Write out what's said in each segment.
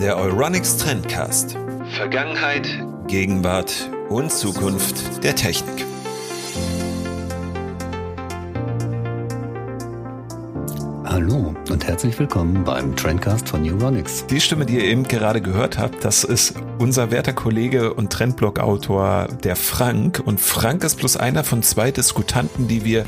Der Euronics Trendcast. Vergangenheit, Gegenwart und Zukunft der Technik. Hallo und herzlich willkommen beim Trendcast von Neuronics. Die Stimme, die ihr eben gerade gehört habt, das ist unser werter Kollege und Trendblog-Autor, der Frank. Und Frank ist bloß einer von zwei Diskutanten, die wir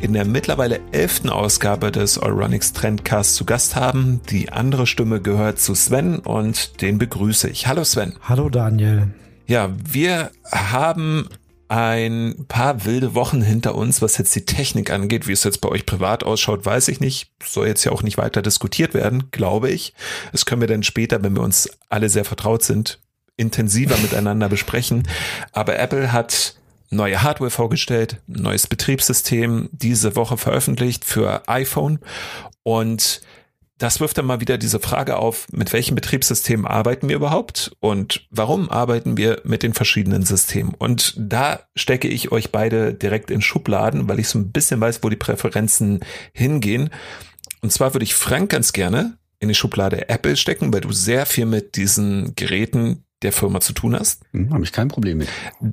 in der mittlerweile elften Ausgabe des Euronics Trendcasts zu Gast haben. Die andere Stimme gehört zu Sven und den begrüße ich. Hallo Sven. Hallo Daniel. Ja, wir haben ein paar wilde Wochen hinter uns, was jetzt die Technik angeht. Wie es jetzt bei euch privat ausschaut, weiß ich nicht. Soll jetzt ja auch nicht weiter diskutiert werden, glaube ich. Das können wir dann später, wenn wir uns alle sehr vertraut sind, intensiver miteinander besprechen. Aber Apple hat neue Hardware vorgestellt, neues Betriebssystem diese Woche veröffentlicht für iPhone und das wirft dann mal wieder diese Frage auf, mit welchem Betriebssystem arbeiten wir überhaupt und warum arbeiten wir mit den verschiedenen Systemen? Und da stecke ich euch beide direkt in Schubladen, weil ich so ein bisschen weiß, wo die Präferenzen hingehen. Und zwar würde ich Frank ganz gerne in die Schublade Apple stecken, weil du sehr viel mit diesen Geräten der Firma zu tun hast. Hm, Habe ich kein Problem mit.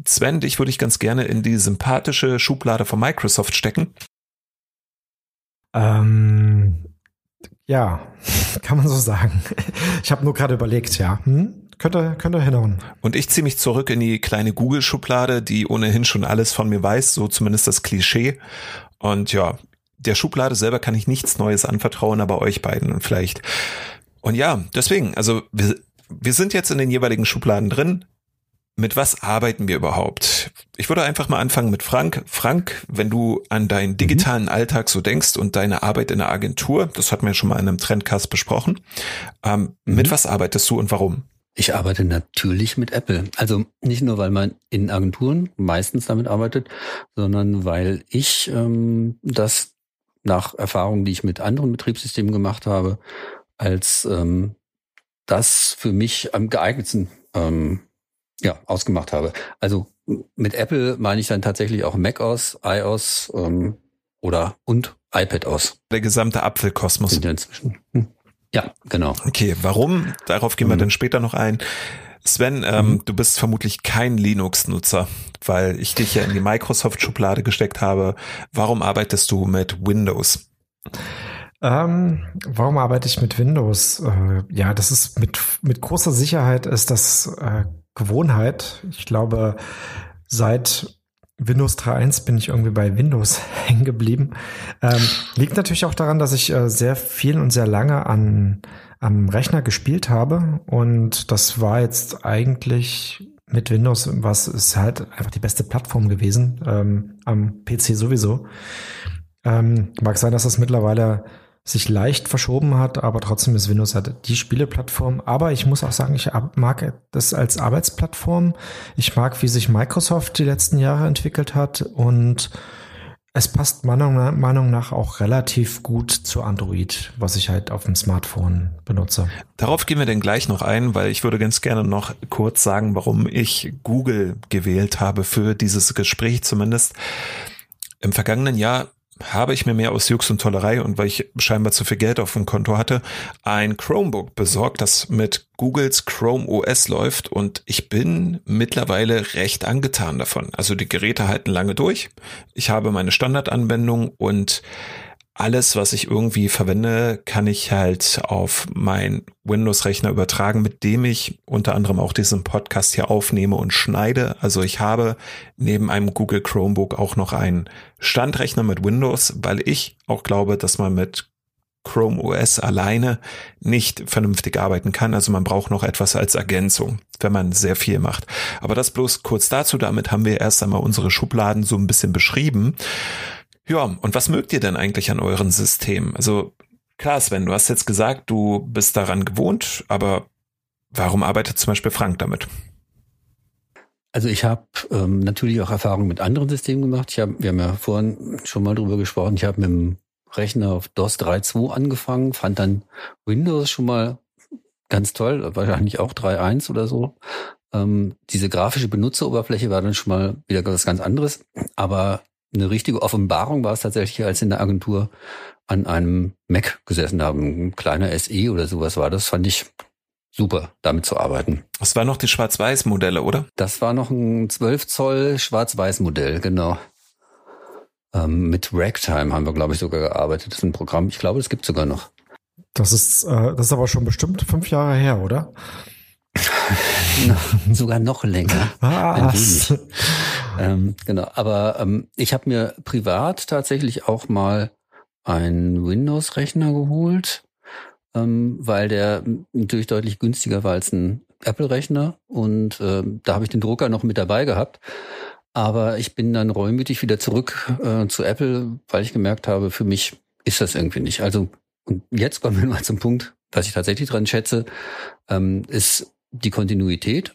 Sven, dich würde ich ganz gerne in die sympathische Schublade von Microsoft stecken. Ähm, ja, kann man so sagen. Ich habe nur gerade überlegt, ja. Hm? Könnte, könnte hinhauen. Und ich ziehe mich zurück in die kleine Google-Schublade, die ohnehin schon alles von mir weiß, so zumindest das Klischee. Und ja, der Schublade selber kann ich nichts Neues anvertrauen, aber euch beiden vielleicht. Und ja, deswegen, also wir, wir sind jetzt in den jeweiligen Schubladen drin. Mit was arbeiten wir überhaupt? Ich würde einfach mal anfangen mit Frank. Frank, wenn du an deinen digitalen mhm. Alltag so denkst und deine Arbeit in der Agentur, das hatten wir schon mal in einem Trendcast besprochen, ähm, mhm. mit was arbeitest du und warum? Ich arbeite natürlich mit Apple. Also nicht nur, weil man in Agenturen meistens damit arbeitet, sondern weil ich ähm, das nach Erfahrungen, die ich mit anderen Betriebssystemen gemacht habe, als ähm, das für mich am geeignetsten ähm, ja, ausgemacht habe. Also mit Apple meine ich dann tatsächlich auch macOS, iOS ähm, oder und iPad aus. Der gesamte Apfelkosmos. Sind ja inzwischen. Hm. Ja, genau. Okay, warum? Darauf gehen wir mhm. dann später noch ein. Sven, ähm, mhm. du bist vermutlich kein Linux-Nutzer, weil ich dich ja in die Microsoft-Schublade gesteckt habe. Warum arbeitest du mit Windows? Ähm, warum arbeite ich mit Windows? Äh, ja, das ist mit, mit großer Sicherheit ist das äh, Gewohnheit. Ich glaube, seit Windows 3.1 bin ich irgendwie bei Windows hängen geblieben. Ähm, liegt natürlich auch daran, dass ich äh, sehr viel und sehr lange an, am Rechner gespielt habe. Und das war jetzt eigentlich mit Windows, was ist halt einfach die beste Plattform gewesen, ähm, am PC sowieso. Ähm, mag sein, dass das mittlerweile sich leicht verschoben hat, aber trotzdem ist Windows halt die Spieleplattform. Aber ich muss auch sagen, ich mag das als Arbeitsplattform. Ich mag, wie sich Microsoft die letzten Jahre entwickelt hat und es passt meiner Meinung nach auch relativ gut zu Android, was ich halt auf dem Smartphone benutze. Darauf gehen wir denn gleich noch ein, weil ich würde ganz gerne noch kurz sagen, warum ich Google gewählt habe für dieses Gespräch zumindest. Im vergangenen Jahr habe ich mir mehr aus Jux und Tollerei und weil ich scheinbar zu viel Geld auf dem Konto hatte, ein Chromebook besorgt, das mit Googles Chrome OS läuft und ich bin mittlerweile recht angetan davon. Also die Geräte halten lange durch. Ich habe meine Standardanwendung und alles, was ich irgendwie verwende, kann ich halt auf mein Windows-Rechner übertragen, mit dem ich unter anderem auch diesen Podcast hier aufnehme und schneide. Also ich habe neben einem Google Chromebook auch noch einen Standrechner mit Windows, weil ich auch glaube, dass man mit Chrome OS alleine nicht vernünftig arbeiten kann. Also man braucht noch etwas als Ergänzung, wenn man sehr viel macht. Aber das bloß kurz dazu. Damit haben wir erst einmal unsere Schubladen so ein bisschen beschrieben. Ja, und was mögt ihr denn eigentlich an euren Systemen? Also klar, Sven, du hast jetzt gesagt, du bist daran gewohnt, aber warum arbeitet zum Beispiel Frank damit? Also ich habe ähm, natürlich auch Erfahrungen mit anderen Systemen gemacht. Ich hab, wir haben ja vorhin schon mal drüber gesprochen. Ich habe mit dem Rechner auf DOS 3.2 angefangen, fand dann Windows schon mal ganz toll, wahrscheinlich auch 3.1 oder so. Ähm, diese grafische Benutzeroberfläche war dann schon mal wieder was ganz anderes. Aber eine richtige Offenbarung war es tatsächlich, als in der Agentur an einem Mac gesessen haben. Ein kleiner SE oder sowas war das, fand ich super, damit zu arbeiten. Das war noch die Schwarz-Weiß-Modelle, oder? Das war noch ein 12 Zoll Schwarz-Weiß-Modell, genau. Ähm, mit Ragtime haben wir, glaube ich, sogar gearbeitet. Das ist ein Programm, ich glaube, es gibt sogar noch. Das ist, äh, das ist aber schon bestimmt fünf Jahre her, oder? sogar noch länger. Was? Ähm, genau, aber ähm, ich habe mir privat tatsächlich auch mal einen Windows-Rechner geholt, ähm, weil der natürlich deutlich günstiger war als ein Apple-Rechner und äh, da habe ich den Drucker noch mit dabei gehabt. Aber ich bin dann reumütig wieder zurück äh, zu Apple, weil ich gemerkt habe, für mich ist das irgendwie nicht. Also und jetzt kommen wir mal zum Punkt, was ich tatsächlich dran schätze, ähm, ist die Kontinuität.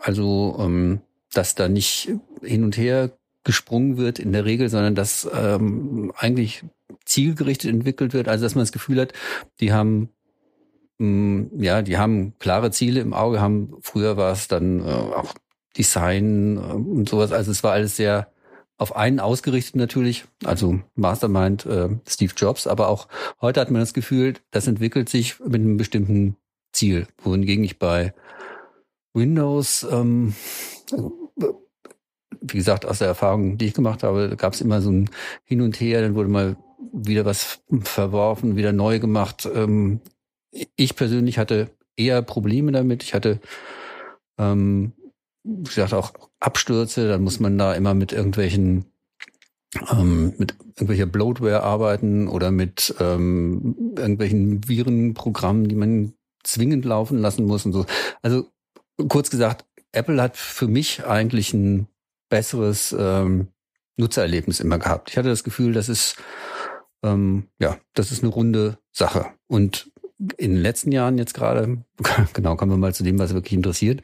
Also ähm, dass da nicht hin und her gesprungen wird in der Regel, sondern dass ähm, eigentlich zielgerichtet entwickelt wird. Also dass man das Gefühl hat, die haben mh, mm, ja, die haben klare Ziele im Auge, haben früher war es dann äh, auch Design äh, und sowas. Also es war alles sehr auf einen ausgerichtet natürlich, also Mastermind äh, Steve Jobs, aber auch heute hat man das Gefühl, das entwickelt sich mit einem bestimmten Ziel, wohingegen ich bei Windows ähm, wie gesagt, aus der Erfahrung, die ich gemacht habe, gab es immer so ein Hin und Her, dann wurde mal wieder was verworfen, wieder neu gemacht. Ähm, ich persönlich hatte eher Probleme damit. Ich hatte, ähm, wie gesagt, auch Abstürze. Dann muss man da immer mit irgendwelchen ähm, mit irgendwelcher Bloatware arbeiten oder mit ähm, irgendwelchen Virenprogrammen, die man zwingend laufen lassen muss und so. Also kurz gesagt, Apple hat für mich eigentlich ein besseres ähm, Nutzererlebnis immer gehabt. Ich hatte das Gefühl, das ist ähm, ja, das ist eine runde Sache. Und in den letzten Jahren jetzt gerade, genau, kommen wir mal zu dem, was wirklich interessiert,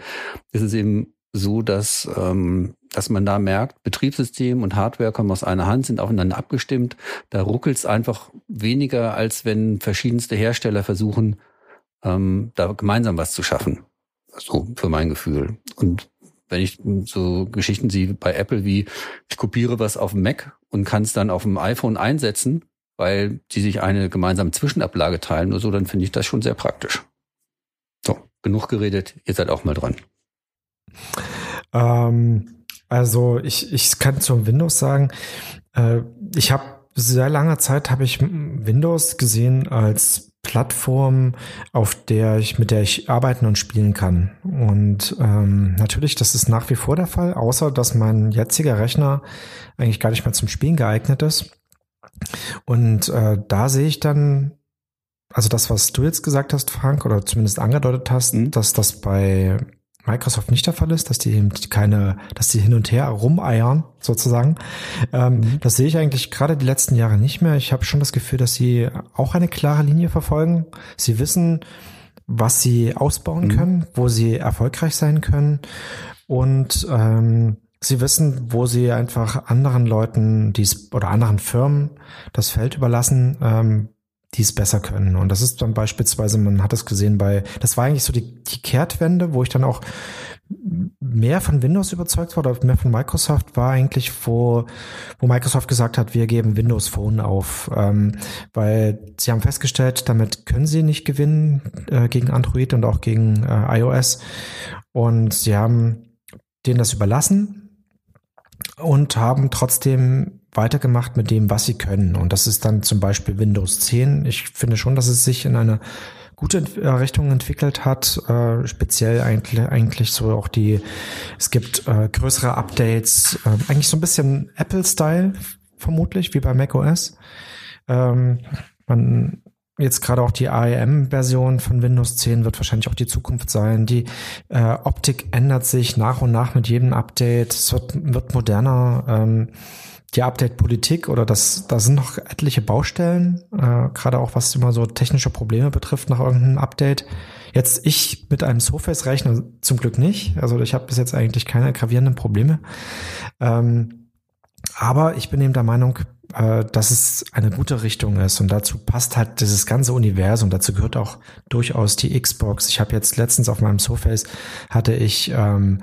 ist es eben so, dass, ähm, dass man da merkt, Betriebssystem und Hardware kommen aus einer Hand, sind aufeinander abgestimmt. Da ruckelt es einfach weniger, als wenn verschiedenste Hersteller versuchen, ähm, da gemeinsam was zu schaffen. So für mein Gefühl. Und wenn ich so Geschichten sehe bei Apple wie, ich kopiere was auf dem Mac und kann es dann auf dem iPhone einsetzen, weil die sich eine gemeinsame Zwischenablage teilen oder so, dann finde ich das schon sehr praktisch. So, genug geredet, ihr seid auch mal dran. Ähm, also ich, ich kann zum Windows sagen, äh, ich habe sehr lange Zeit habe ich Windows gesehen als Plattform, auf der ich, mit der ich arbeiten und spielen kann. Und ähm, natürlich, das ist nach wie vor der Fall, außer dass mein jetziger Rechner eigentlich gar nicht mehr zum Spielen geeignet ist. Und äh, da sehe ich dann, also das, was du jetzt gesagt hast, Frank, oder zumindest angedeutet hast, mhm. dass das bei Microsoft nicht der Fall ist, dass die eben keine, dass die hin und her rumeiern, sozusagen. Ähm, mhm. Das sehe ich eigentlich gerade die letzten Jahre nicht mehr. Ich habe schon das Gefühl, dass sie auch eine klare Linie verfolgen. Sie wissen, was sie ausbauen mhm. können, wo sie erfolgreich sein können. Und ähm, sie wissen, wo sie einfach anderen Leuten dies oder anderen Firmen das Feld überlassen, ähm, die es besser können. Und das ist dann beispielsweise, man hat es gesehen bei, das war eigentlich so die, die Kehrtwende, wo ich dann auch mehr von Windows überzeugt war oder mehr von Microsoft war eigentlich, wo, wo Microsoft gesagt hat, wir geben Windows Phone auf, ähm, weil sie haben festgestellt, damit können sie nicht gewinnen äh, gegen Android und auch gegen äh, iOS und sie haben denen das überlassen und haben trotzdem weitergemacht mit dem, was sie können. Und das ist dann zum Beispiel Windows 10. Ich finde schon, dass es sich in eine gute äh, Richtung entwickelt hat. Äh, speziell eigentlich, eigentlich so auch die, es gibt äh, größere Updates, äh, eigentlich so ein bisschen Apple-Style vermutlich, wie bei macOS. Ähm, man Jetzt gerade auch die ARM-Version von Windows 10 wird wahrscheinlich auch die Zukunft sein. Die äh, Optik ändert sich nach und nach mit jedem Update. Es wird, wird moderner. Ähm, die Update-Politik oder das, da sind noch etliche Baustellen, äh, gerade auch was immer so technische Probleme betrifft nach irgendeinem Update. Jetzt ich mit einem Surface-Rechner zum Glück nicht. Also ich habe bis jetzt eigentlich keine gravierenden Probleme. Ähm, aber ich bin eben der Meinung, äh, dass es eine gute Richtung ist und dazu passt halt dieses ganze Universum. Dazu gehört auch durchaus die Xbox. Ich habe jetzt letztens auf meinem Surface hatte ich ähm,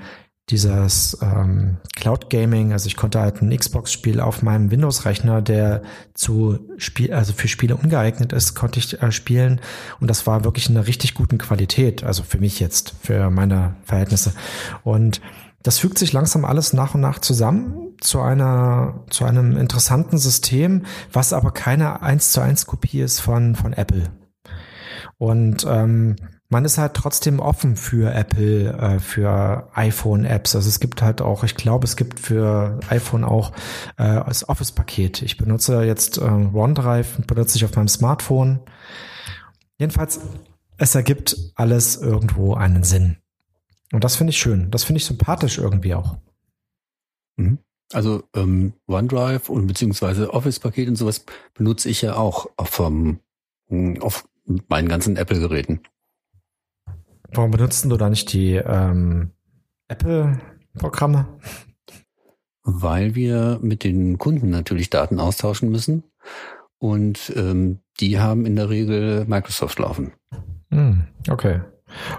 dieses ähm, Cloud Gaming, also ich konnte halt ein Xbox-Spiel auf meinem Windows-Rechner, der zu Spiel, also für Spiele ungeeignet ist, konnte ich äh, spielen und das war wirklich in einer richtig guten Qualität, also für mich jetzt, für meine Verhältnisse. Und das fügt sich langsam alles nach und nach zusammen zu einer, zu einem interessanten System, was aber keine eins zu eins Kopie ist von, von Apple. Und ähm, man ist halt trotzdem offen für Apple, äh, für iPhone-Apps. Also es gibt halt auch, ich glaube, es gibt für iPhone auch äh, das Office-Paket. Ich benutze jetzt äh, OneDrive, benutze ich auf meinem Smartphone. Jedenfalls, es ergibt alles irgendwo einen Sinn. Und das finde ich schön. Das finde ich sympathisch irgendwie auch. Mhm. Also ähm, OneDrive und beziehungsweise Office-Paket und sowas benutze ich ja auch auf, um, auf meinen ganzen Apple-Geräten. Warum benutzt du da nicht die ähm, Apple-Programme? Weil wir mit den Kunden natürlich Daten austauschen müssen. Und ähm, die haben in der Regel Microsoft laufen. Hm, okay.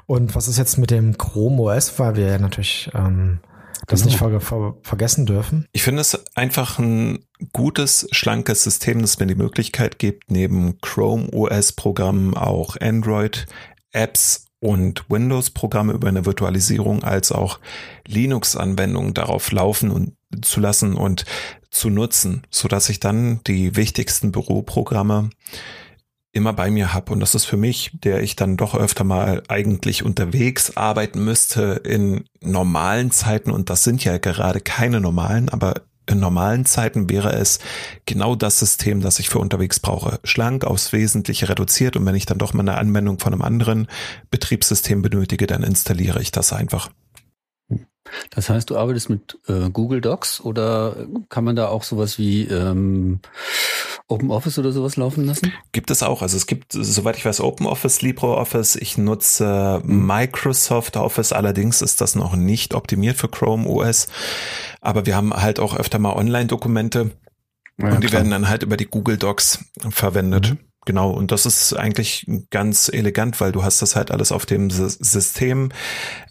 Und was ist jetzt mit dem Chrome OS, weil wir ja natürlich ähm, das genau. nicht ver ver vergessen dürfen? Ich finde es einfach ein gutes, schlankes System, das mir die Möglichkeit gibt, neben Chrome OS-Programmen auch Android-Apps und Windows-Programme über eine Virtualisierung als auch Linux-Anwendungen darauf laufen und zu lassen und zu nutzen, so dass ich dann die wichtigsten Büroprogramme immer bei mir habe. Und das ist für mich, der ich dann doch öfter mal eigentlich unterwegs arbeiten müsste in normalen Zeiten. Und das sind ja gerade keine normalen, aber in normalen Zeiten wäre es genau das System, das ich für unterwegs brauche. Schlank, aufs Wesentliche reduziert und wenn ich dann doch mal eine Anwendung von einem anderen Betriebssystem benötige, dann installiere ich das einfach. Das heißt, du arbeitest mit äh, Google Docs oder kann man da auch sowas wie ähm, Open Office oder sowas laufen lassen? Gibt es auch. Also es gibt, soweit ich weiß, Open Office, LibreOffice. Ich nutze mhm. Microsoft Office. Allerdings ist das noch nicht optimiert für Chrome OS. Aber wir haben halt auch öfter mal Online-Dokumente. Ja, und die klar. werden dann halt über die Google Docs verwendet. Mhm. Genau, und das ist eigentlich ganz elegant, weil du hast das halt alles auf dem System.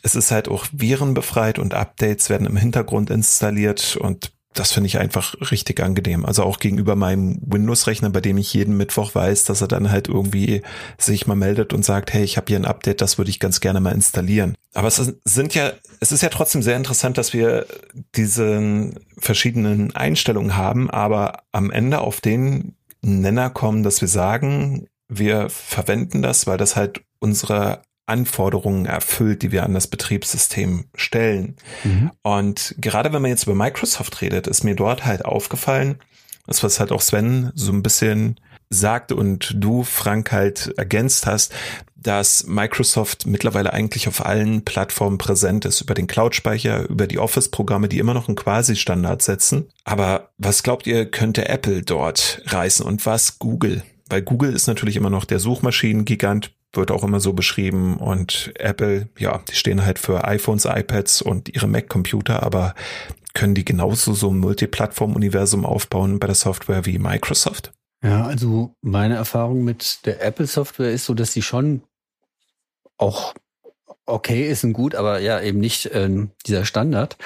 Es ist halt auch virenbefreit und Updates werden im Hintergrund installiert und das finde ich einfach richtig angenehm. Also auch gegenüber meinem Windows-Rechner, bei dem ich jeden Mittwoch weiß, dass er dann halt irgendwie sich mal meldet und sagt, hey, ich habe hier ein Update, das würde ich ganz gerne mal installieren. Aber es sind ja, es ist ja trotzdem sehr interessant, dass wir diese verschiedenen Einstellungen haben, aber am Ende auf den Nenner kommen, dass wir sagen, wir verwenden das, weil das halt unsere Anforderungen erfüllt, die wir an das Betriebssystem stellen. Mhm. Und gerade wenn man jetzt über Microsoft redet, ist mir dort halt aufgefallen, das was halt auch Sven so ein bisschen sagt und du, Frank, halt ergänzt hast, dass Microsoft mittlerweile eigentlich auf allen Plattformen präsent ist, über den Cloud-Speicher, über die Office-Programme, die immer noch einen Quasi-Standard setzen. Aber was glaubt ihr, könnte Apple dort reißen und was Google? Weil Google ist natürlich immer noch der Suchmaschinen-Gigant, wird auch immer so beschrieben und Apple, ja, die stehen halt für iPhones, iPads und ihre Mac-Computer, aber können die genauso so ein Multiplattform-Universum aufbauen bei der Software wie Microsoft? Ja, also meine Erfahrung mit der Apple-Software ist so, dass sie schon auch okay ist und gut, aber ja, eben nicht äh, dieser Standard.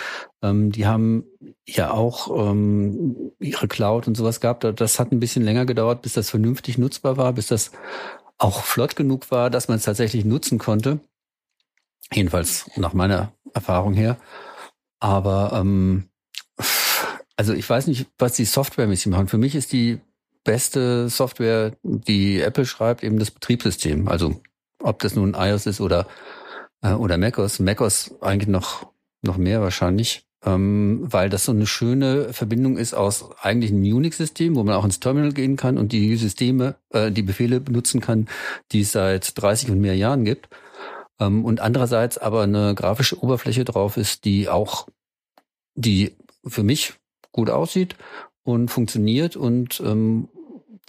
Ähm, die haben ja auch ähm, ihre Cloud und sowas gehabt. Das hat ein bisschen länger gedauert, bis das vernünftig nutzbar war, bis das auch flott genug war, dass man es tatsächlich nutzen konnte. Jedenfalls nach meiner Erfahrung her. Aber ähm, also ich weiß nicht, was die softwaremäßig machen. Für mich ist die beste Software, die Apple schreibt, eben das Betriebssystem. Also ob das nun iOS ist oder äh, oder macOS. macOS eigentlich noch noch mehr wahrscheinlich, ähm, weil das so eine schöne Verbindung ist aus eigentlich einem Unix-System, wo man auch ins Terminal gehen kann und die Systeme, äh, die Befehle benutzen kann, die es seit 30 und mehr Jahren gibt. Ähm, und andererseits aber eine grafische Oberfläche drauf ist, die auch die für mich gut aussieht und funktioniert und ähm,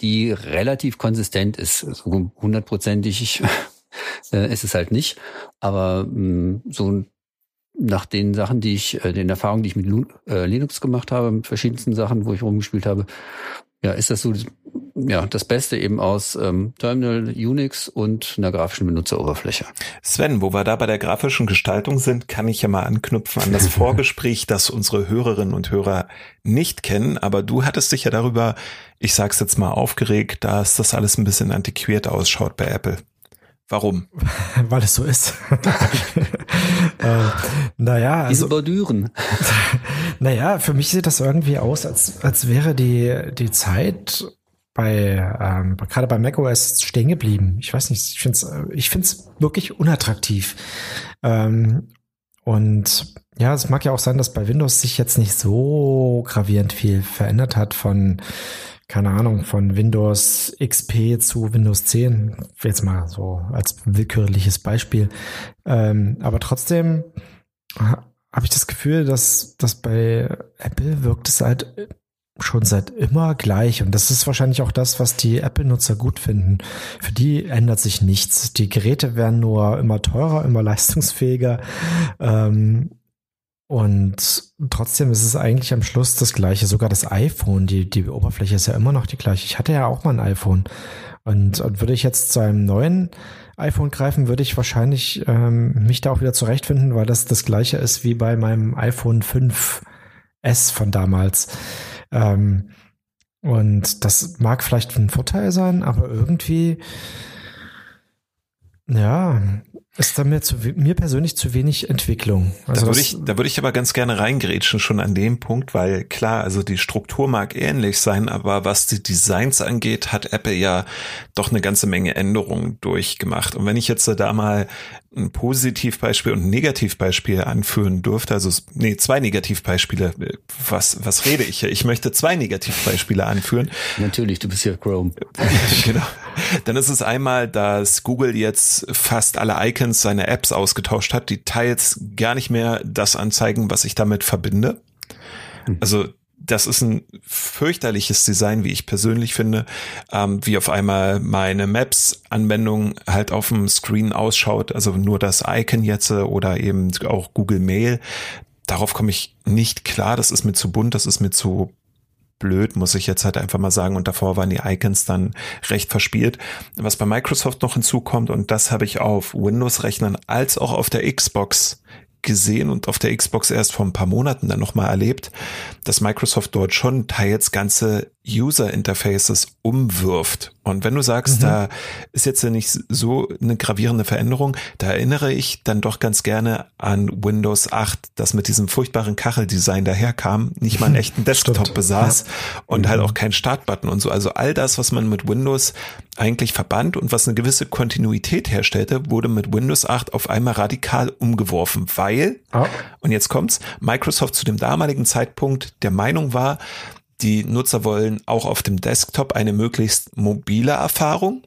die relativ konsistent ist. So hundertprozentig äh, ist es halt nicht. Aber mh, mm, so nach den Sachen, die ich, äh, den Erfahrungen, die ich mit Lu äh, Linux gemacht habe, mit verschiedensten Sachen, wo ich rumgespielt habe, ja, ist das so ja, das Beste eben aus ähm, Terminal, Unix und einer grafischen Benutzeroberfläche. Sven, wo wir da bei der grafischen Gestaltung sind, kann ich ja mal anknüpfen an das Vorgespräch, das unsere Hörerinnen und Hörer nicht kennen. Aber du hattest dich ja darüber, ich sag's jetzt mal, aufgeregt, dass das alles ein bisschen antiquiert ausschaut bei Apple. Warum? Weil es so ist. äh, naja, also, Diese Bordüren. naja, für mich sieht das irgendwie aus, als, als wäre die, die Zeit bei ähm, gerade bei macOS stehen geblieben. Ich weiß nicht, ich finde es ich find's wirklich unattraktiv. Ähm, und ja, es mag ja auch sein, dass bei Windows sich jetzt nicht so gravierend viel verändert hat von keine Ahnung, von Windows XP zu Windows 10, jetzt mal so als willkürliches Beispiel. Ähm, aber trotzdem habe ich das Gefühl, dass, dass bei Apple wirkt es halt schon seit immer gleich. Und das ist wahrscheinlich auch das, was die Apple-Nutzer gut finden. Für die ändert sich nichts. Die Geräte werden nur immer teurer, immer leistungsfähiger. Ähm, und trotzdem ist es eigentlich am Schluss das gleiche. Sogar das iPhone, die, die Oberfläche ist ja immer noch die gleiche. Ich hatte ja auch mal ein iPhone. Und, und würde ich jetzt zu einem neuen iPhone greifen, würde ich wahrscheinlich ähm, mich da auch wieder zurechtfinden, weil das das gleiche ist wie bei meinem iPhone 5S von damals. Ähm, und das mag vielleicht ein Vorteil sein, aber irgendwie, ja, ist da mir, zu, mir persönlich zu wenig Entwicklung. Also da würde ich, da würde ich aber ganz gerne reingrätschen schon an dem Punkt, weil klar, also die Struktur mag ähnlich sein, aber was die Designs angeht, hat Apple ja doch eine ganze Menge Änderungen durchgemacht. Und wenn ich jetzt da mal ein Positivbeispiel und ein Negativbeispiel anführen durfte, also nee, zwei Negativbeispiele. Was was rede ich hier? Ich möchte zwei Negativbeispiele anführen. Natürlich, du bist ja Chrome. genau. Dann ist es einmal, dass Google jetzt fast alle Icons seiner Apps ausgetauscht hat, die teils gar nicht mehr das anzeigen, was ich damit verbinde. Hm. Also das ist ein fürchterliches Design, wie ich persönlich finde, ähm, wie auf einmal meine Maps-Anwendung halt auf dem Screen ausschaut, also nur das Icon jetzt oder eben auch Google Mail. Darauf komme ich nicht klar, das ist mir zu bunt, das ist mir zu blöd, muss ich jetzt halt einfach mal sagen. Und davor waren die Icons dann recht verspielt. Was bei Microsoft noch hinzukommt, und das habe ich auf Windows-Rechnern als auch auf der Xbox gesehen und auf der Xbox erst vor ein paar Monaten dann nochmal erlebt, dass Microsoft dort schon teils ganze User Interfaces umwirft. Und wenn du sagst, mhm. da ist jetzt ja nicht so eine gravierende Veränderung, da erinnere ich dann doch ganz gerne an Windows 8, das mit diesem furchtbaren Kacheldesign daherkam, nicht mal einen echten Desktop besaß ja. und halt mhm. halt auch keinen Startbutton und so. Also all das, was man mit Windows eigentlich verband und was eine gewisse Kontinuität herstellte, wurde mit Windows 8 auf einmal radikal umgeworfen, weil, oh. und jetzt kommt's, Microsoft zu dem damaligen Zeitpunkt der Meinung war, die Nutzer wollen auch auf dem Desktop eine möglichst mobile Erfahrung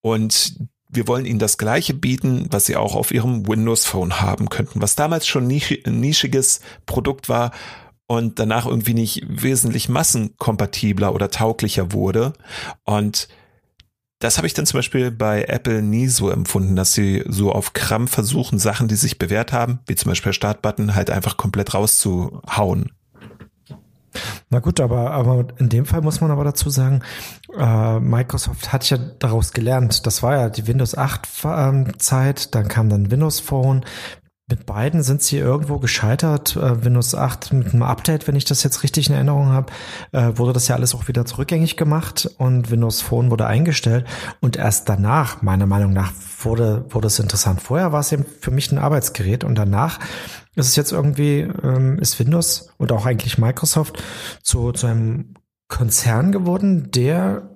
und wir wollen ihnen das gleiche bieten, was sie auch auf ihrem Windows Phone haben könnten, was damals schon ein nischiges Produkt war und danach irgendwie nicht wesentlich massenkompatibler oder tauglicher wurde. Und das habe ich dann zum Beispiel bei Apple nie so empfunden, dass sie so auf Krampf versuchen, Sachen, die sich bewährt haben, wie zum Beispiel Startbutton, halt einfach komplett rauszuhauen. Na gut, aber, aber in dem Fall muss man aber dazu sagen, äh, Microsoft hat ja daraus gelernt. Das war ja die Windows 8 ähm, Zeit, dann kam dann Windows Phone. Mit beiden sind sie irgendwo gescheitert. Äh, Windows 8 mit einem Update, wenn ich das jetzt richtig in Erinnerung habe, äh, wurde das ja alles auch wieder zurückgängig gemacht und Windows Phone wurde eingestellt. Und erst danach, meiner Meinung nach, wurde, wurde es interessant. Vorher war es eben für mich ein Arbeitsgerät und danach ist es jetzt irgendwie, ähm, ist Windows und auch eigentlich Microsoft zu, zu einem Konzern geworden, der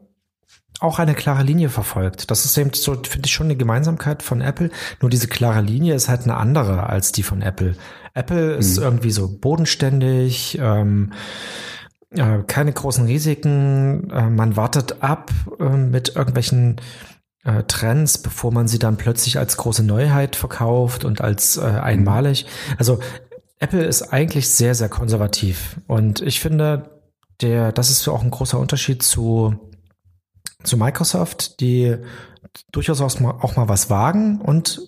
auch eine klare Linie verfolgt. Das ist eben so, finde ich, schon eine Gemeinsamkeit von Apple. Nur diese klare Linie ist halt eine andere als die von Apple. Apple mhm. ist irgendwie so bodenständig, ähm, äh, keine großen Risiken, äh, man wartet ab äh, mit irgendwelchen äh, Trends, bevor man sie dann plötzlich als große Neuheit verkauft und als äh, einmalig. Also Apple ist eigentlich sehr, sehr konservativ. Und ich finde, der, das ist auch ein großer Unterschied zu, zu Microsoft, die durchaus auch mal, auch mal was wagen und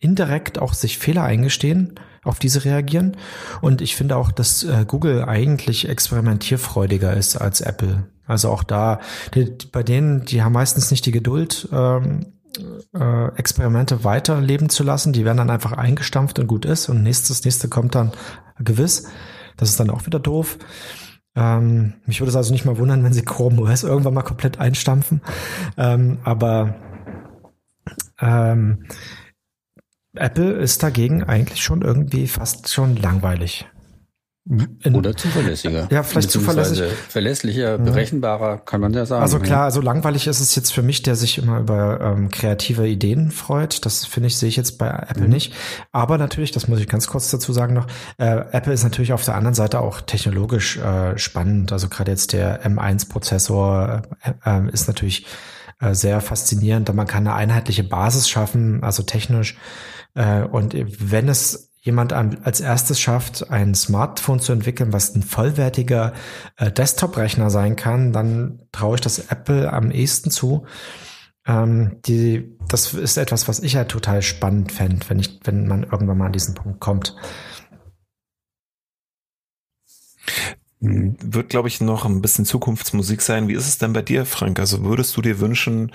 indirekt auch sich Fehler eingestehen, auf diese reagieren. Und ich finde auch, dass äh, Google eigentlich experimentierfreudiger ist als Apple. Also auch da, die, bei denen, die haben meistens nicht die Geduld, ähm, äh, Experimente weiterleben zu lassen. Die werden dann einfach eingestampft und gut ist. Und nächstes, nächste kommt dann gewiss. Das ist dann auch wieder doof. Ähm, mich würde es also nicht mal wundern, wenn sie Chrome OS irgendwann mal komplett einstampfen. Ähm, aber ähm, Apple ist dagegen eigentlich schon irgendwie fast schon langweilig. Oder zuverlässiger. Ja, vielleicht zuverlässig. Verlässlicher, berechenbarer, kann man ja sagen. Also klar, also langweilig ist es jetzt für mich, der sich immer über ähm, kreative Ideen freut. Das finde ich, sehe ich jetzt bei Apple mhm. nicht. Aber natürlich, das muss ich ganz kurz dazu sagen noch, äh, Apple ist natürlich auf der anderen Seite auch technologisch äh, spannend. Also gerade jetzt der M1-Prozessor äh, äh, ist natürlich äh, sehr faszinierend, da man kann eine einheitliche Basis schaffen, also technisch. Äh, und wenn es jemand als erstes schafft, ein Smartphone zu entwickeln, was ein vollwertiger äh, Desktop-Rechner sein kann, dann traue ich das Apple am ehesten zu. Ähm, die, das ist etwas, was ich ja total spannend fände, wenn wenn man irgendwann mal an diesen Punkt kommt. Wird, glaube ich, noch ein bisschen Zukunftsmusik sein. Wie ist es denn bei dir, Frank? Also würdest du dir wünschen,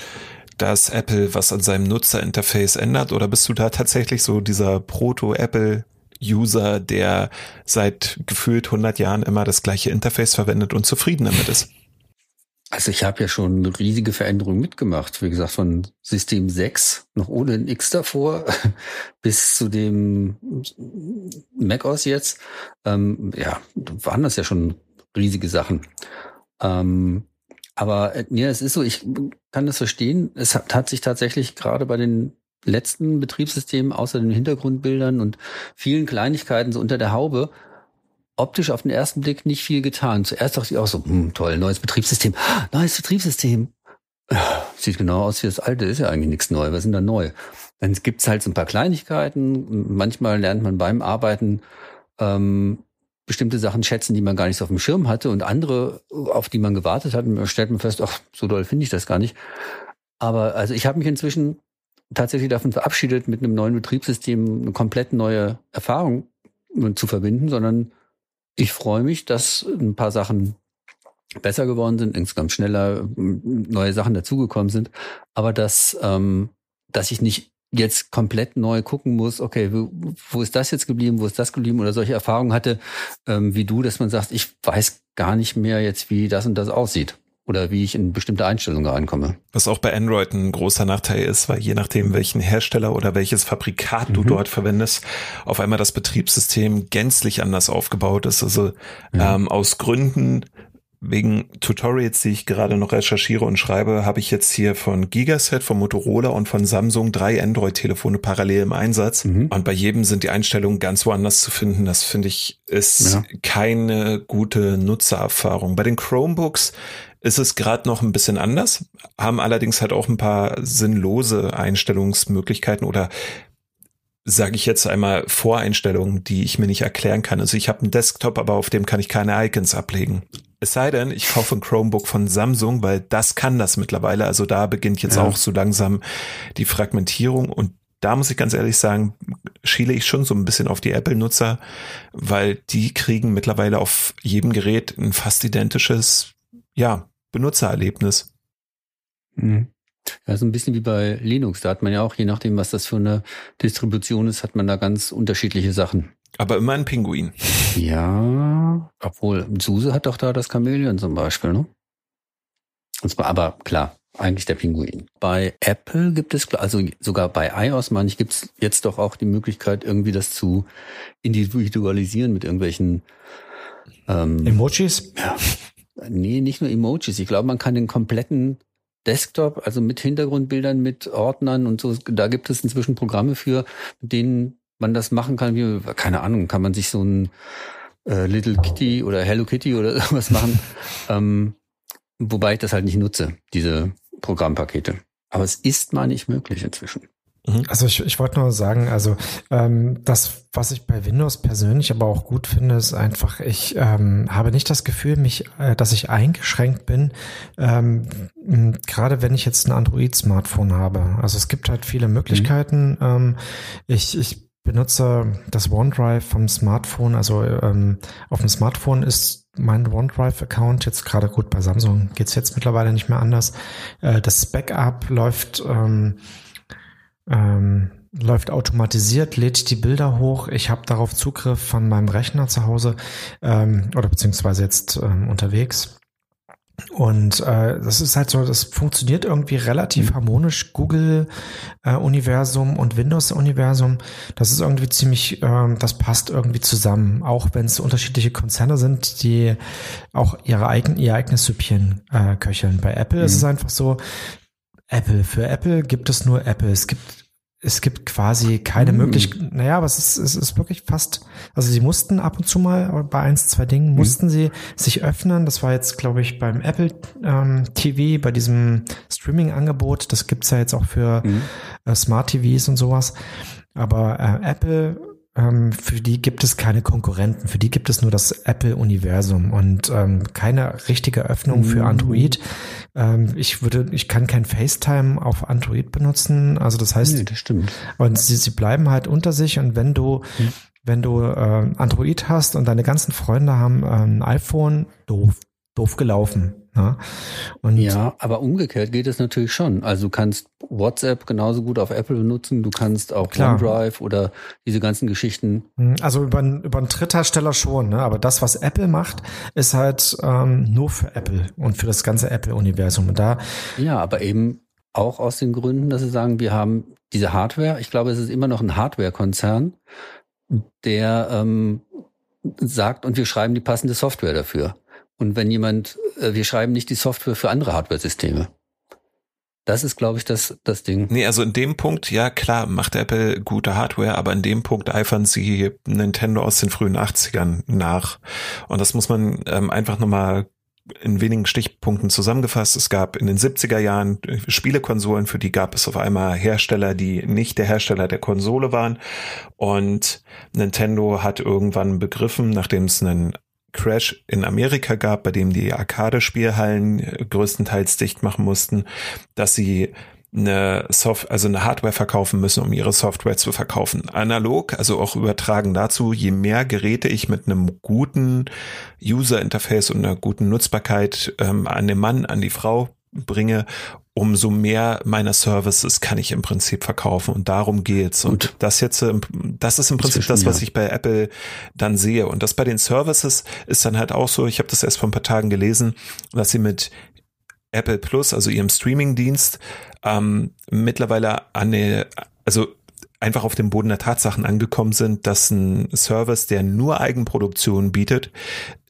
dass Apple was an seinem Nutzerinterface ändert oder bist du da tatsächlich so dieser Proto-Apple User, der seit gefühlt 100 Jahren immer das gleiche Interface verwendet und zufrieden damit ist? Also ich habe ja schon riesige Veränderungen mitgemacht. Wie gesagt, von System 6, noch ohne ein X davor, bis zu dem macOS jetzt. Ähm, ja, waren das ja schon riesige Sachen. Ähm, aber äh, ja, es ist so, ich kann das verstehen. Es hat, hat sich tatsächlich gerade bei den letzten Betriebssystemen außer den Hintergrundbildern und vielen Kleinigkeiten so unter der Haube optisch auf den ersten Blick nicht viel getan. Zuerst dachte ich auch so, hm, toll, neues Betriebssystem, neues Betriebssystem. Sieht genau aus wie das alte, ist ja eigentlich nichts neu. Was sind da neu? Dann gibt's halt so ein paar Kleinigkeiten. Manchmal lernt man beim Arbeiten ähm, bestimmte Sachen schätzen, die man gar nicht so auf dem Schirm hatte und andere, auf die man gewartet hat, stellt man fest, ach, so doll finde ich das gar nicht. Aber also ich habe mich inzwischen tatsächlich davon verabschiedet, mit einem neuen Betriebssystem eine komplett neue Erfahrung zu verbinden, sondern ich freue mich, dass ein paar Sachen besser geworden sind, insgesamt schneller neue Sachen dazugekommen sind, aber dass, ähm, dass ich nicht jetzt komplett neu gucken muss, okay, wo, ist das jetzt geblieben, wo ist das geblieben oder solche Erfahrungen hatte ähm, wie du, dass man sagt, ich weiß gar nicht mehr jetzt, wie das und das aussieht oder wie ich in bestimmte Einstellungen reinkomme. Was auch bei Android ein großer Nachteil ist, weil je nachdem, welchen Hersteller oder welches Fabrikat mhm. du dort verwendest, auf einmal das Betriebssystem gänzlich anders aufgebaut ist. Also ja. ähm, aus Gründen, wegen Tutorials, die ich gerade noch recherchiere und schreibe, habe ich jetzt hier von Gigaset, von Motorola und von Samsung drei Android-Telefone parallel im Einsatz. Mhm. Und bei jedem sind die Einstellungen ganz woanders zu finden. Das finde ich ist ja. keine gute Nutzererfahrung. Bei den Chromebooks ist es gerade noch ein bisschen anders, haben allerdings halt auch ein paar sinnlose Einstellungsmöglichkeiten oder sage ich jetzt einmal Voreinstellungen, die ich mir nicht erklären kann. Also ich habe einen Desktop, aber auf dem kann ich keine Icons ablegen. Es sei denn, ich kaufe ein Chromebook von Samsung, weil das kann das mittlerweile. Also da beginnt jetzt ja. auch so langsam die Fragmentierung und da muss ich ganz ehrlich sagen, schiele ich schon so ein bisschen auf die Apple-Nutzer, weil die kriegen mittlerweile auf jedem Gerät ein fast identisches, ja, Benutzererlebnis. Mhm. Ja, so ein bisschen wie bei Linux. Da hat man ja auch, je nachdem, was das für eine Distribution ist, hat man da ganz unterschiedliche Sachen. Aber immer ein Pinguin. Ja, obwohl SUSE hat doch da das Chamäleon zum Beispiel, ne? Und zwar, aber klar, eigentlich der Pinguin. Bei Apple gibt es, also sogar bei iOS, meine ich, gibt es jetzt doch auch die Möglichkeit, irgendwie das zu individualisieren mit irgendwelchen ähm, Emojis? Ja. Nee, nicht nur Emojis. Ich glaube, man kann den kompletten Desktop, also mit Hintergrundbildern, mit Ordnern und so, da gibt es inzwischen Programme für, mit denen man das machen kann, wie, keine Ahnung, kann man sich so ein äh, Little Kitty oder Hello Kitty oder irgendwas machen. ähm, wobei ich das halt nicht nutze, diese Programmpakete. Aber es ist mal nicht möglich inzwischen. Mhm. Also ich, ich wollte nur sagen, also ähm, das, was ich bei Windows persönlich aber auch gut finde, ist einfach, ich ähm, habe nicht das Gefühl, mich, äh, dass ich eingeschränkt bin, ähm, gerade wenn ich jetzt ein Android-Smartphone habe. Also es gibt halt viele Möglichkeiten. Mhm. Ähm, ich, ich benutze das OneDrive vom Smartphone, also ähm, auf dem Smartphone ist mein OneDrive-Account jetzt gerade gut bei Samsung geht's jetzt mittlerweile nicht mehr anders. Äh, das Backup läuft ähm, ähm, läuft automatisiert, lädt die Bilder hoch. Ich habe darauf Zugriff von meinem Rechner zu Hause ähm, oder beziehungsweise jetzt ähm, unterwegs. Und äh, das ist halt so, das funktioniert irgendwie relativ mhm. harmonisch. Google-Universum äh, und Windows-Universum, das ist irgendwie ziemlich, äh, das passt irgendwie zusammen. Auch wenn es unterschiedliche Konzerne sind, die auch ihre eigenen, ihr eigenes Süppchen äh, köcheln. Bei Apple mhm. ist es einfach so, Apple. Für Apple gibt es nur Apple. Es gibt es gibt quasi keine mm. Möglichkeit. Naja, aber es ist, es ist wirklich fast. Also sie mussten ab und zu mal bei eins, zwei Dingen mm. mussten sie sich öffnen. Das war jetzt, glaube ich, beim Apple ähm, TV, bei diesem Streaming-Angebot. Das gibt's ja jetzt auch für mm. äh, Smart TVs und sowas. Aber äh, Apple ähm, für die gibt es keine Konkurrenten, für die gibt es nur das Apple-Universum und ähm, keine richtige Öffnung für mhm. Android. Ähm, ich würde, ich kann kein FaceTime auf Android benutzen. Also das heißt, nee, das stimmt. Und sie, sie bleiben halt unter sich und wenn du mhm. wenn du äh, Android hast und deine ganzen Freunde haben äh, ein iPhone, doof, doof gelaufen. Ja, und ja, aber umgekehrt geht es natürlich schon. Also du kannst WhatsApp genauso gut auf Apple benutzen, du kannst auch klar. OneDrive oder diese ganzen Geschichten. Hm, also über, über einen Dritthersteller schon, ne? aber das, was Apple macht, ist halt ähm, nur für Apple und für das ganze Apple-Universum. Und da ja, aber eben auch aus den Gründen, dass sie sagen, wir haben diese Hardware. Ich glaube, es ist immer noch ein Hardware-Konzern, der ähm, sagt, und wir schreiben die passende Software dafür. Und wenn jemand, äh, wir schreiben nicht die Software für andere Hardware-Systeme. Das ist, glaube ich, das, das Ding. Nee, also in dem Punkt, ja klar, macht Apple gute Hardware, aber in dem Punkt eifern sie Nintendo aus den frühen 80ern nach. Und das muss man ähm, einfach nochmal in wenigen Stichpunkten zusammengefasst. Es gab in den 70er Jahren Spielekonsolen, für die gab es auf einmal Hersteller, die nicht der Hersteller der Konsole waren. Und Nintendo hat irgendwann begriffen, nachdem es einen Crash in Amerika gab, bei dem die Arcade-Spielhallen äh, größtenteils dicht machen mussten, dass sie eine Soft also eine Hardware verkaufen müssen, um ihre Software zu verkaufen. Analog, also auch übertragen dazu, je mehr Geräte ich mit einem guten User Interface und einer guten Nutzbarkeit ähm, an den Mann, an die Frau bringe, umso mehr meiner Services kann ich im Prinzip verkaufen und darum geht's. Und Gut. das jetzt, ähm, das ist im Prinzip das, was ich bei Apple dann sehe. Und das bei den Services ist dann halt auch so, ich habe das erst vor ein paar Tagen gelesen, dass sie mit Apple Plus, also ihrem Streaming-Dienst, ähm, mittlerweile an eine, also einfach auf dem Boden der Tatsachen angekommen sind, dass ein Service, der nur Eigenproduktion bietet,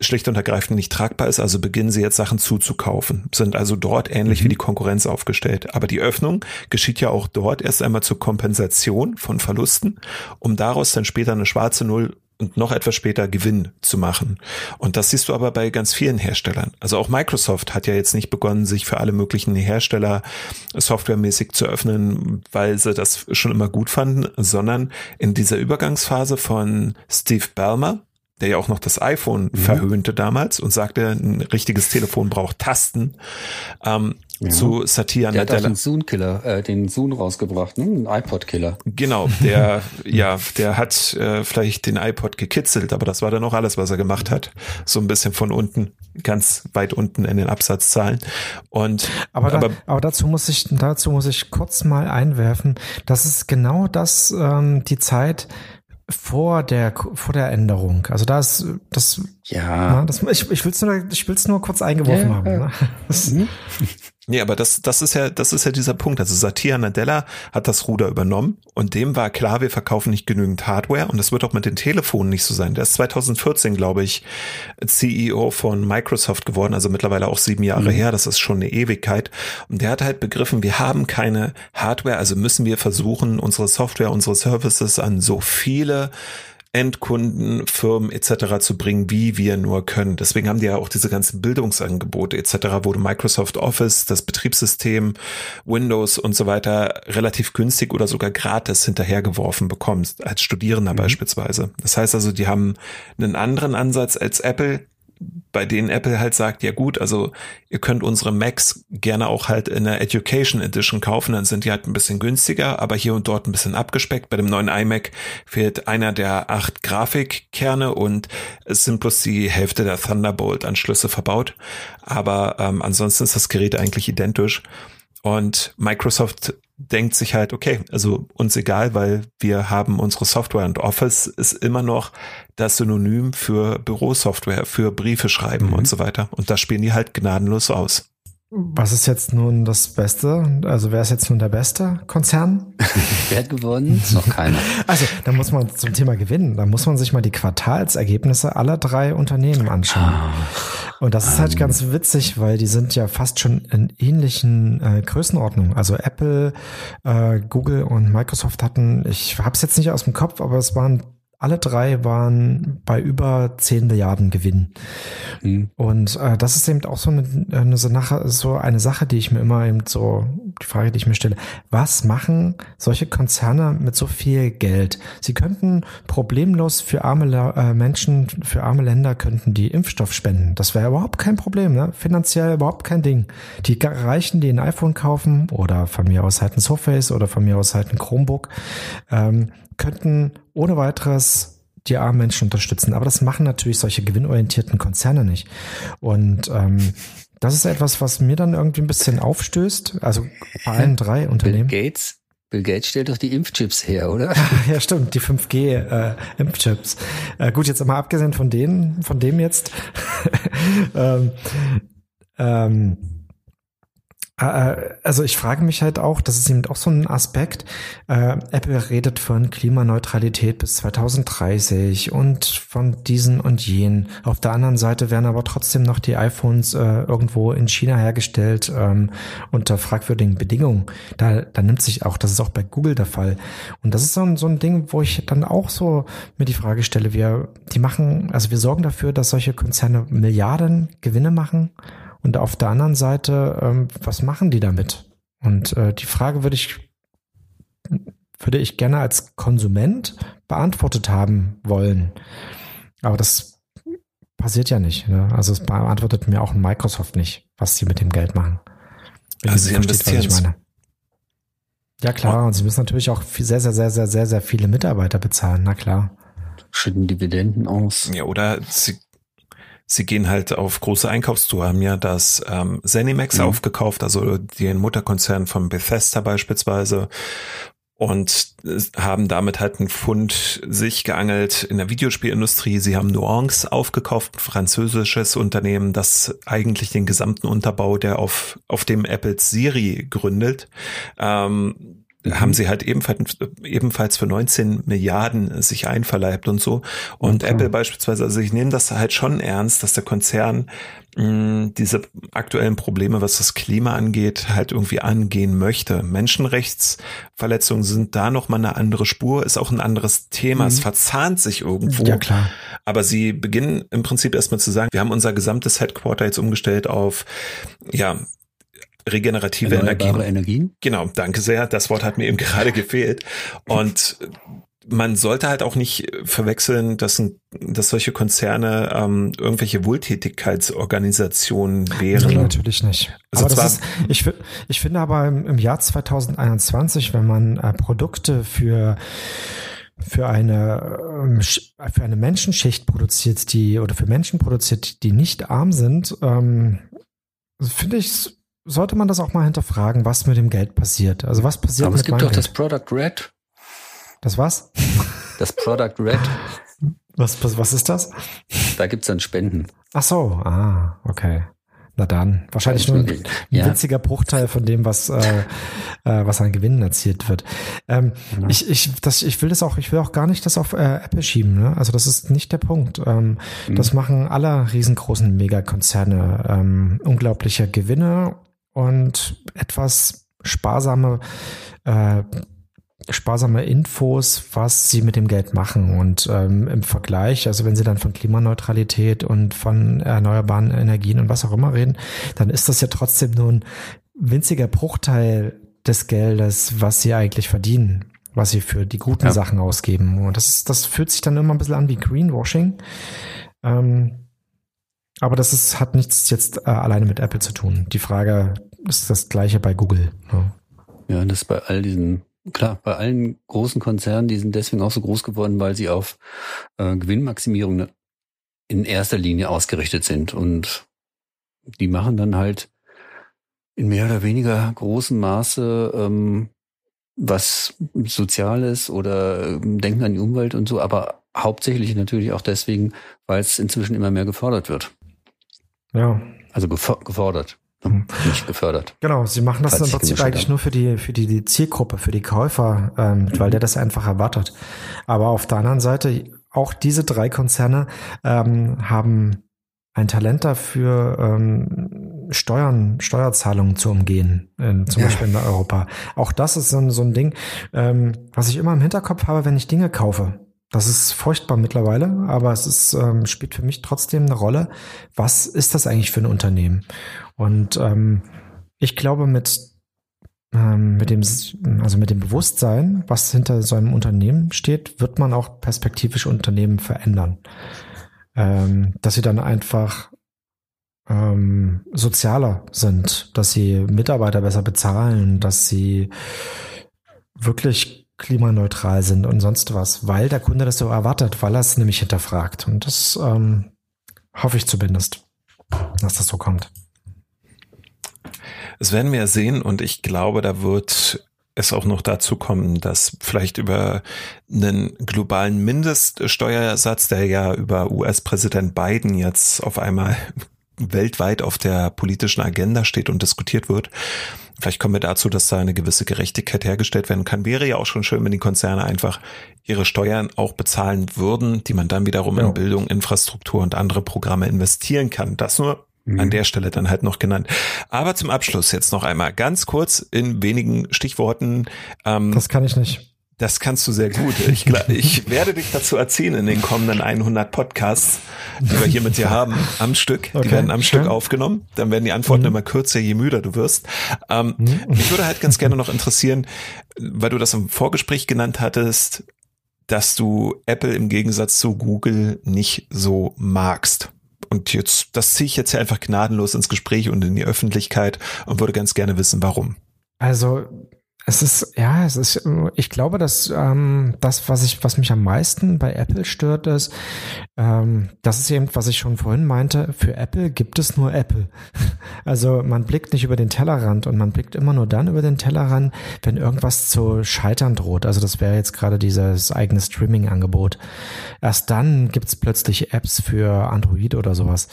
schlicht und ergreifend nicht tragbar ist. Also beginnen sie jetzt Sachen zuzukaufen, sind also dort ähnlich mhm. wie die Konkurrenz aufgestellt. Aber die Öffnung geschieht ja auch dort erst einmal zur Kompensation von Verlusten, um daraus dann später eine schwarze Null und noch etwas später Gewinn zu machen. Und das siehst du aber bei ganz vielen Herstellern. Also auch Microsoft hat ja jetzt nicht begonnen, sich für alle möglichen Hersteller softwaremäßig zu öffnen, weil sie das schon immer gut fanden, sondern in dieser Übergangsphase von Steve Ballmer, der ja auch noch das iPhone mhm. verhöhnte damals und sagte, ein richtiges Telefon braucht Tasten, ähm, ja. zu Satya der Nadella. Der hat den Zoom-Killer, äh, den Zoom rausgebracht, ne? ein iPod-Killer. Genau, der, ja, der hat äh, vielleicht den iPod gekitzelt, aber das war dann auch alles, was er gemacht hat. So ein bisschen von unten, ganz weit unten in den Absatzzahlen. Und aber, da, aber, aber dazu muss ich dazu muss ich kurz mal einwerfen, das ist genau das ähm, die Zeit, vor der vor der Änderung. Also da ist das ja. Na, das, ich ich will es nur ich will's nur kurz eingeworfen ja, haben. Ne? Das, mhm. Nee, aber das, das ist ja, das ist ja dieser Punkt. Also Satya Nadella hat das Ruder übernommen und dem war klar, wir verkaufen nicht genügend Hardware und das wird auch mit den Telefonen nicht so sein. Der ist 2014, glaube ich, CEO von Microsoft geworden, also mittlerweile auch sieben Jahre mhm. her. Das ist schon eine Ewigkeit. Und der hat halt begriffen, wir haben keine Hardware, also müssen wir versuchen, unsere Software, unsere Services an so viele Endkunden, Firmen etc. zu bringen, wie wir nur können. Deswegen haben die ja auch diese ganzen Bildungsangebote etc., wo du Microsoft Office, das Betriebssystem, Windows und so weiter relativ günstig oder sogar gratis hinterhergeworfen bekommst, als Studierender mhm. beispielsweise. Das heißt also, die haben einen anderen Ansatz als Apple, bei denen Apple halt sagt, ja gut, also ihr könnt unsere Macs gerne auch halt in der Education Edition kaufen, dann sind die halt ein bisschen günstiger, aber hier und dort ein bisschen abgespeckt. Bei dem neuen iMac fehlt einer der acht Grafikkerne und es sind bloß die Hälfte der Thunderbolt-Anschlüsse verbaut. Aber ähm, ansonsten ist das Gerät eigentlich identisch. Und Microsoft denkt sich halt, okay, also uns egal, weil wir haben unsere Software und Office ist immer noch das Synonym für Bürosoftware, für Briefe schreiben mhm. und so weiter. Und das spielen die halt gnadenlos aus. Was ist jetzt nun das Beste? Also wer ist jetzt nun der beste Konzern? wer hat gewonnen? Noch keiner. Also da muss man zum Thema gewinnen. Da muss man sich mal die Quartalsergebnisse aller drei Unternehmen anschauen. Ah. Und das ist halt ganz witzig, weil die sind ja fast schon in ähnlichen äh, Größenordnungen. Also Apple, äh, Google und Microsoft hatten, ich habe es jetzt nicht aus dem Kopf, aber es waren alle drei waren bei über 10 Milliarden Gewinn. Mhm. Und äh, das ist eben auch so eine, eine, so eine Sache, die ich mir immer eben so, die Frage, die ich mir stelle, was machen solche Konzerne mit so viel Geld? Sie könnten problemlos für arme äh, Menschen, für arme Länder könnten die Impfstoff spenden. Das wäre überhaupt kein Problem, ne? finanziell überhaupt kein Ding. Die Reichen, die ein iPhone kaufen oder von mir aus halt ein Surface oder von mir aus halt ein Chromebook, ähm, könnten ohne weiteres die armen Menschen unterstützen. Aber das machen natürlich solche gewinnorientierten Konzerne nicht. Und ähm, das ist etwas, was mir dann irgendwie ein bisschen aufstößt. Also bei allen drei Unternehmen. Bill Gates, Bill Gates stellt doch die Impfchips her, oder? ja, stimmt, die 5G-Impfchips. Äh, äh, gut, jetzt mal abgesehen von denen, von dem jetzt. ähm, ähm, äh, also ich frage mich halt auch, das ist eben auch so ein Aspekt, äh, Apple redet von Klimaneutralität bis 2030 und von diesen und jenen. Auf der anderen Seite werden aber trotzdem noch die iPhones äh, irgendwo in China hergestellt ähm, unter fragwürdigen Bedingungen. Da, da nimmt sich auch, das ist auch bei Google der Fall. Und das ist so ein, so ein Ding, wo ich dann auch so mir die Frage stelle, wir, die machen, also wir sorgen dafür, dass solche Konzerne Milliarden Gewinne machen und auf der anderen Seite, ähm, was machen die damit? Und äh, die Frage würde ich, würde ich gerne als Konsument beantwortet haben wollen. Aber das passiert ja nicht. Ne? Also es beantwortet mir auch Microsoft nicht, was sie mit dem Geld machen. Wenn also sie investieren. Was ich meine. Ja klar, und sie müssen natürlich auch sehr, sehr, sehr, sehr, sehr, sehr viele Mitarbeiter bezahlen, na klar. Schütten Dividenden aus. Ja, oder sie sie gehen halt auf große Einkaufstour, haben ja das ähm, Zenimax mhm. aufgekauft, also den Mutterkonzern von Bethesda beispielsweise und haben damit halt einen Fund sich geangelt in der Videospielindustrie. Sie haben Nuance aufgekauft, ein französisches Unternehmen, das eigentlich den gesamten Unterbau, der auf, auf dem Apples Siri gründet, ähm, mhm. haben sie halt ebenfalls, ebenfalls für 19 Milliarden sich einverleibt und so. Und okay. Apple beispielsweise, also ich nehme das halt schon ernst, dass der Konzern mh, diese aktuellen Probleme, was das Klima angeht, halt irgendwie angehen möchte. Menschenrechtsverletzungen sind da nochmal eine andere Spur, ist auch ein anderes Thema. Mhm. Es verzahnt sich irgendwo. Ja, klar. Aber sie beginnen im Prinzip erstmal zu sagen, wir haben unser gesamtes Headquarter jetzt umgestellt auf, ja, regenerative Energien. Energien. Genau, danke sehr. Das Wort hat mir eben gerade gefehlt. Und man sollte halt auch nicht verwechseln, dass, dass solche Konzerne ähm, irgendwelche Wohltätigkeitsorganisationen wären. Nee, natürlich nicht. Also aber das ist, ich, ich finde aber im, im Jahr 2021, wenn man äh, Produkte für für eine ähm, für eine Menschenschicht produziert, die oder für Menschen produziert, die nicht arm sind, ähm, finde ich sollte man das auch mal hinterfragen, was mit dem Geld passiert. Also was passiert Aber mit es gibt doch Geld? das Product Red. Das was? Das Product Red. Was, was, was ist das? Da gibt's dann Spenden. Ach so, ah, okay. Na dann, wahrscheinlich nur ein, ja. winziger Bruchteil von dem, was, äh, äh, was an Gewinnen erzielt wird. Ähm, ja. ich, ich, das, ich will das auch, ich will auch gar nicht das auf äh, Apple schieben. Ne? Also das ist nicht der Punkt. Ähm, mhm. Das machen alle riesengroßen Megakonzerne. Ähm, unglaubliche Gewinne und etwas sparsame äh, sparsame Infos, was sie mit dem Geld machen. Und ähm, im Vergleich, also wenn sie dann von Klimaneutralität und von erneuerbaren Energien und was auch immer reden, dann ist das ja trotzdem nur ein winziger Bruchteil des Geldes, was sie eigentlich verdienen, was sie für die guten ja. Sachen ausgeben. Und das, das fühlt sich dann immer ein bisschen an wie Greenwashing. Ähm, aber das ist, hat nichts jetzt äh, alleine mit Apple zu tun. Die Frage ist das gleiche bei Google. Ne? Ja, das bei all diesen, klar, bei allen großen Konzernen, die sind deswegen auch so groß geworden, weil sie auf äh, Gewinnmaximierung in erster Linie ausgerichtet sind. Und die machen dann halt in mehr oder weniger großem Maße ähm, was Soziales oder ähm, denken an die Umwelt und so, aber hauptsächlich natürlich auch deswegen, weil es inzwischen immer mehr gefordert wird. Ja. Also gefordert. Mhm. Nicht gefördert. Genau, sie machen das im Prinzip eigentlich nur für die, für die, die Zielgruppe, für die Käufer, ähm, mhm. weil der das einfach erwartet. Aber auf der anderen Seite, auch diese drei Konzerne ähm, haben ein Talent dafür, ähm, Steuern, Steuerzahlungen zu umgehen, äh, zum ja. Beispiel in Europa. Auch das ist so ein, so ein Ding, ähm, was ich immer im Hinterkopf habe, wenn ich Dinge kaufe. Das ist furchtbar mittlerweile, aber es ist, ähm, spielt für mich trotzdem eine Rolle. Was ist das eigentlich für ein Unternehmen? Und ähm, ich glaube, mit, ähm, mit dem, also mit dem Bewusstsein, was hinter so einem Unternehmen steht, wird man auch perspektivisch Unternehmen verändern. Ähm, dass sie dann einfach ähm, sozialer sind, dass sie Mitarbeiter besser bezahlen, dass sie wirklich klimaneutral sind und sonst was, weil der Kunde das so erwartet, weil er es nämlich hinterfragt. Und das ähm, hoffe ich zumindest, dass das so kommt. Das werden wir sehen und ich glaube, da wird es auch noch dazu kommen, dass vielleicht über einen globalen Mindeststeuersatz, der ja über US-Präsident Biden jetzt auf einmal weltweit auf der politischen Agenda steht und diskutiert wird, Vielleicht kommen wir dazu, dass da eine gewisse Gerechtigkeit hergestellt werden kann. Wäre ja auch schon schön, wenn die Konzerne einfach ihre Steuern auch bezahlen würden, die man dann wiederum ja. in Bildung, Infrastruktur und andere Programme investieren kann. Das nur mhm. an der Stelle dann halt noch genannt. Aber zum Abschluss jetzt noch einmal ganz kurz in wenigen Stichworten. Ähm, das kann ich nicht. Das kannst du sehr gut. Ich, ich werde dich dazu erziehen in den kommenden 100 Podcasts, die wir hier mit dir haben, am Stück. Okay. Die werden am Stück aufgenommen. Dann werden die Antworten mhm. immer kürzer, je müder du wirst. Ähm, mhm. Mich würde halt ganz gerne noch interessieren, weil du das im Vorgespräch genannt hattest, dass du Apple im Gegensatz zu Google nicht so magst. Und jetzt, das ziehe ich jetzt hier einfach gnadenlos ins Gespräch und in die Öffentlichkeit und würde ganz gerne wissen, warum. Also es ist, ja, es ist, ich glaube, dass ähm, das, was ich, was mich am meisten bei Apple stört, ist, ähm, das ist eben, was ich schon vorhin meinte, für Apple gibt es nur Apple. Also man blickt nicht über den Tellerrand und man blickt immer nur dann über den Tellerrand, wenn irgendwas zu scheitern droht. Also das wäre jetzt gerade dieses eigene Streaming-Angebot. Erst dann gibt's plötzlich Apps für Android oder sowas.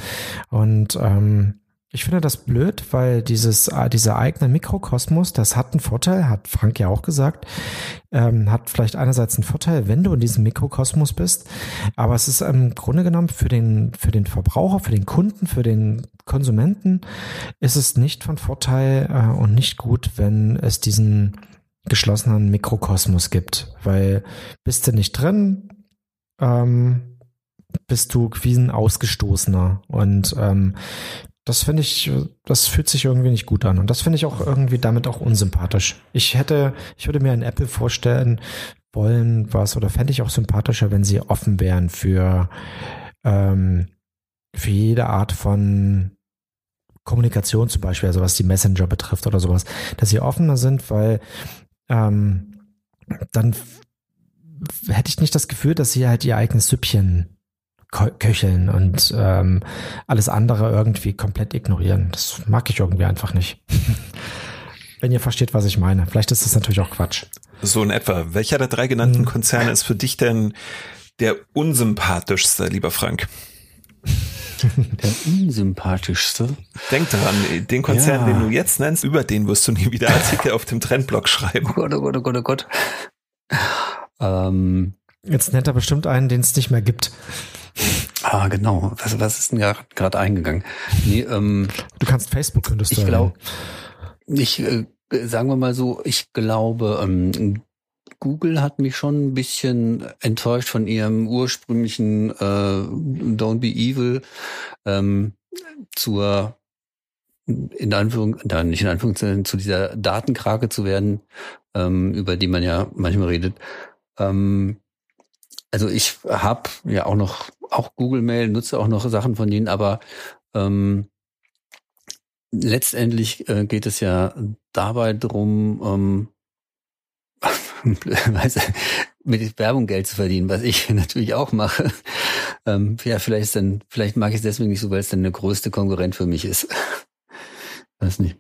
Und ähm, ich finde das blöd, weil dieses, äh, dieser eigene Mikrokosmos, das hat einen Vorteil, hat Frank ja auch gesagt, ähm, hat vielleicht einerseits einen Vorteil, wenn du in diesem Mikrokosmos bist, aber es ist im Grunde genommen für den, für den Verbraucher, für den Kunden, für den Konsumenten ist es nicht von Vorteil äh, und nicht gut, wenn es diesen geschlossenen Mikrokosmos gibt, weil bist du nicht drin, ähm, bist du ein Ausgestoßener. Und ähm, das finde ich, das fühlt sich irgendwie nicht gut an. Und das finde ich auch irgendwie damit auch unsympathisch. Ich hätte, ich würde mir ein Apple vorstellen wollen, was, oder fände ich auch sympathischer, wenn sie offen wären für, ähm, für jede Art von Kommunikation zum Beispiel, also was die Messenger betrifft oder sowas, dass sie offener sind, weil ähm, dann hätte ich nicht das Gefühl, dass sie halt ihr eigenes Süppchen köcheln und ähm, alles andere irgendwie komplett ignorieren. Das mag ich irgendwie einfach nicht. Wenn ihr versteht, was ich meine. Vielleicht ist das natürlich auch Quatsch. So in etwa. Welcher der drei genannten hm. Konzerne ist für dich denn der unsympathischste, lieber Frank? Der unsympathischste? Denk daran, den Konzern, ja. den du jetzt nennst, über den wirst du nie wieder Artikel auf dem Trendblog schreiben. Oh Gott, oh Gott, oh Gott, oh Gott. Ähm, Jetzt nennt er bestimmt einen, den es nicht mehr gibt. Ah, genau. Was, was ist denn gerade eingegangen? Nee, ähm, du kannst Facebook, könntest du. Ich glaube, ich, äh, sagen wir mal so, ich glaube, ähm, Google hat mich schon ein bisschen enttäuscht von ihrem ursprünglichen äh, Don't be evil ähm, zur in Anführung, da nicht in Anführungszeichen zu dieser Datenkrake zu werden, ähm, über die man ja manchmal redet. Ähm, also ich habe ja auch noch auch Google Mail, nutze auch noch Sachen von denen, aber ähm, letztendlich äh, geht es ja dabei drum, ähm, mit Werbung Geld zu verdienen, was ich natürlich auch mache. Ähm, ja, vielleicht ist dann, vielleicht mag ich es deswegen nicht so, weil es dann der größte Konkurrent für mich ist. Weiß nicht.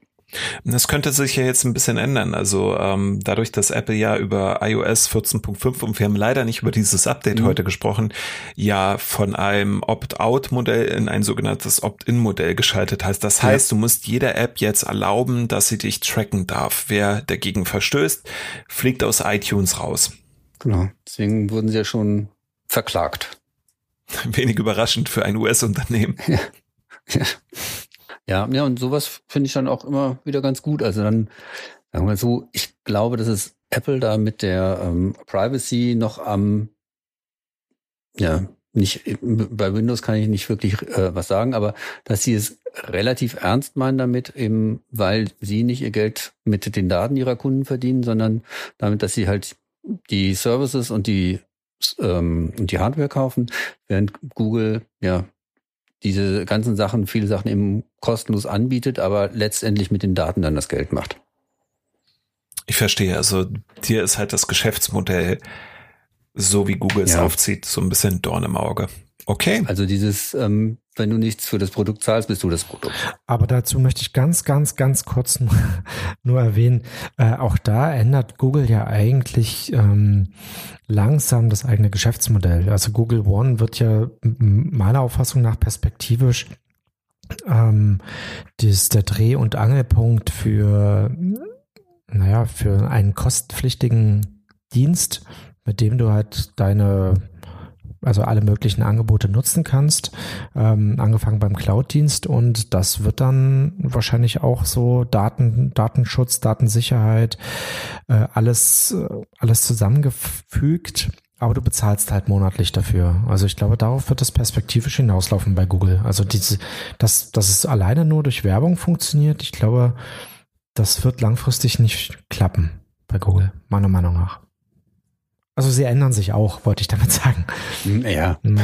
Das könnte sich ja jetzt ein bisschen ändern. Also ähm, dadurch, dass Apple ja über iOS 14.5 und wir haben leider nicht über dieses Update mhm. heute gesprochen, ja von einem Opt-out-Modell in ein sogenanntes Opt-in-Modell geschaltet heißt. Das heißt, du musst jeder App jetzt erlauben, dass sie dich tracken darf. Wer dagegen verstößt, fliegt aus iTunes raus. Genau. Deswegen wurden sie ja schon verklagt. Wenig überraschend für ein US-Unternehmen. Ja. ja. Ja, ja, und sowas finde ich dann auch immer wieder ganz gut. Also dann, sagen wir so, ich glaube, dass es Apple da mit der ähm, Privacy noch am, ja, nicht, bei Windows kann ich nicht wirklich äh, was sagen, aber dass sie es relativ ernst meinen damit, eben weil sie nicht ihr Geld mit den Daten ihrer Kunden verdienen, sondern damit, dass sie halt die Services und die ähm, und die Hardware kaufen, während Google ja diese ganzen Sachen, viele Sachen eben kostenlos anbietet, aber letztendlich mit den Daten dann das Geld macht. Ich verstehe. Also dir ist halt das Geschäftsmodell, so wie Google es ja. aufzieht, so ein bisschen Dorn im Auge. Okay. Also dieses, ähm, wenn du nichts für das Produkt zahlst, bist du das Produkt. Aber dazu möchte ich ganz, ganz, ganz kurz nur, nur erwähnen, äh, auch da ändert Google ja eigentlich ähm, langsam das eigene Geschäftsmodell. Also Google One wird ja meiner Auffassung nach perspektivisch ähm, das, der Dreh- und Angelpunkt für, naja, für einen kostenpflichtigen Dienst, mit dem du halt deine also alle möglichen Angebote nutzen kannst, ähm, angefangen beim Cloud-Dienst und das wird dann wahrscheinlich auch so Daten, Datenschutz, Datensicherheit, äh, alles, äh, alles zusammengefügt. Aber du bezahlst halt monatlich dafür. Also ich glaube, darauf wird das perspektivisch hinauslaufen bei Google. Also diese, dass, dass es alleine nur durch Werbung funktioniert, ich glaube, das wird langfristig nicht klappen bei Google, meiner Meinung nach. Also sie ändern sich auch, wollte ich damit sagen. Hm, ja. Hm.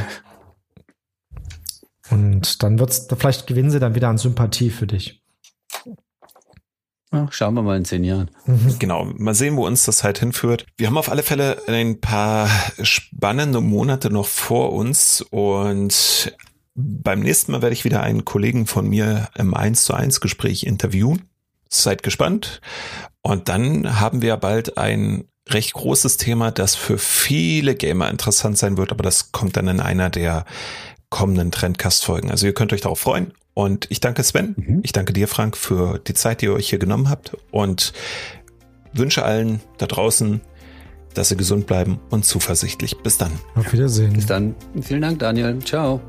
Und dann wird's, vielleicht gewinnen sie dann wieder an Sympathie für dich. Ja, schauen wir mal in zehn Jahren. Mhm. Genau, mal sehen, wo uns das halt hinführt. Wir haben auf alle Fälle ein paar spannende Monate noch vor uns und beim nächsten Mal werde ich wieder einen Kollegen von mir im 1 zu 1 Gespräch interviewen. Seid gespannt. Und dann haben wir bald ein recht großes Thema, das für viele Gamer interessant sein wird, aber das kommt dann in einer der kommenden Trendcast-Folgen. Also ihr könnt euch darauf freuen. Und ich danke Sven, mhm. ich danke dir, Frank, für die Zeit, die ihr euch hier genommen habt und wünsche allen da draußen, dass sie gesund bleiben und zuversichtlich. Bis dann. Auf Wiedersehen. Bis dann. Vielen Dank, Daniel. Ciao.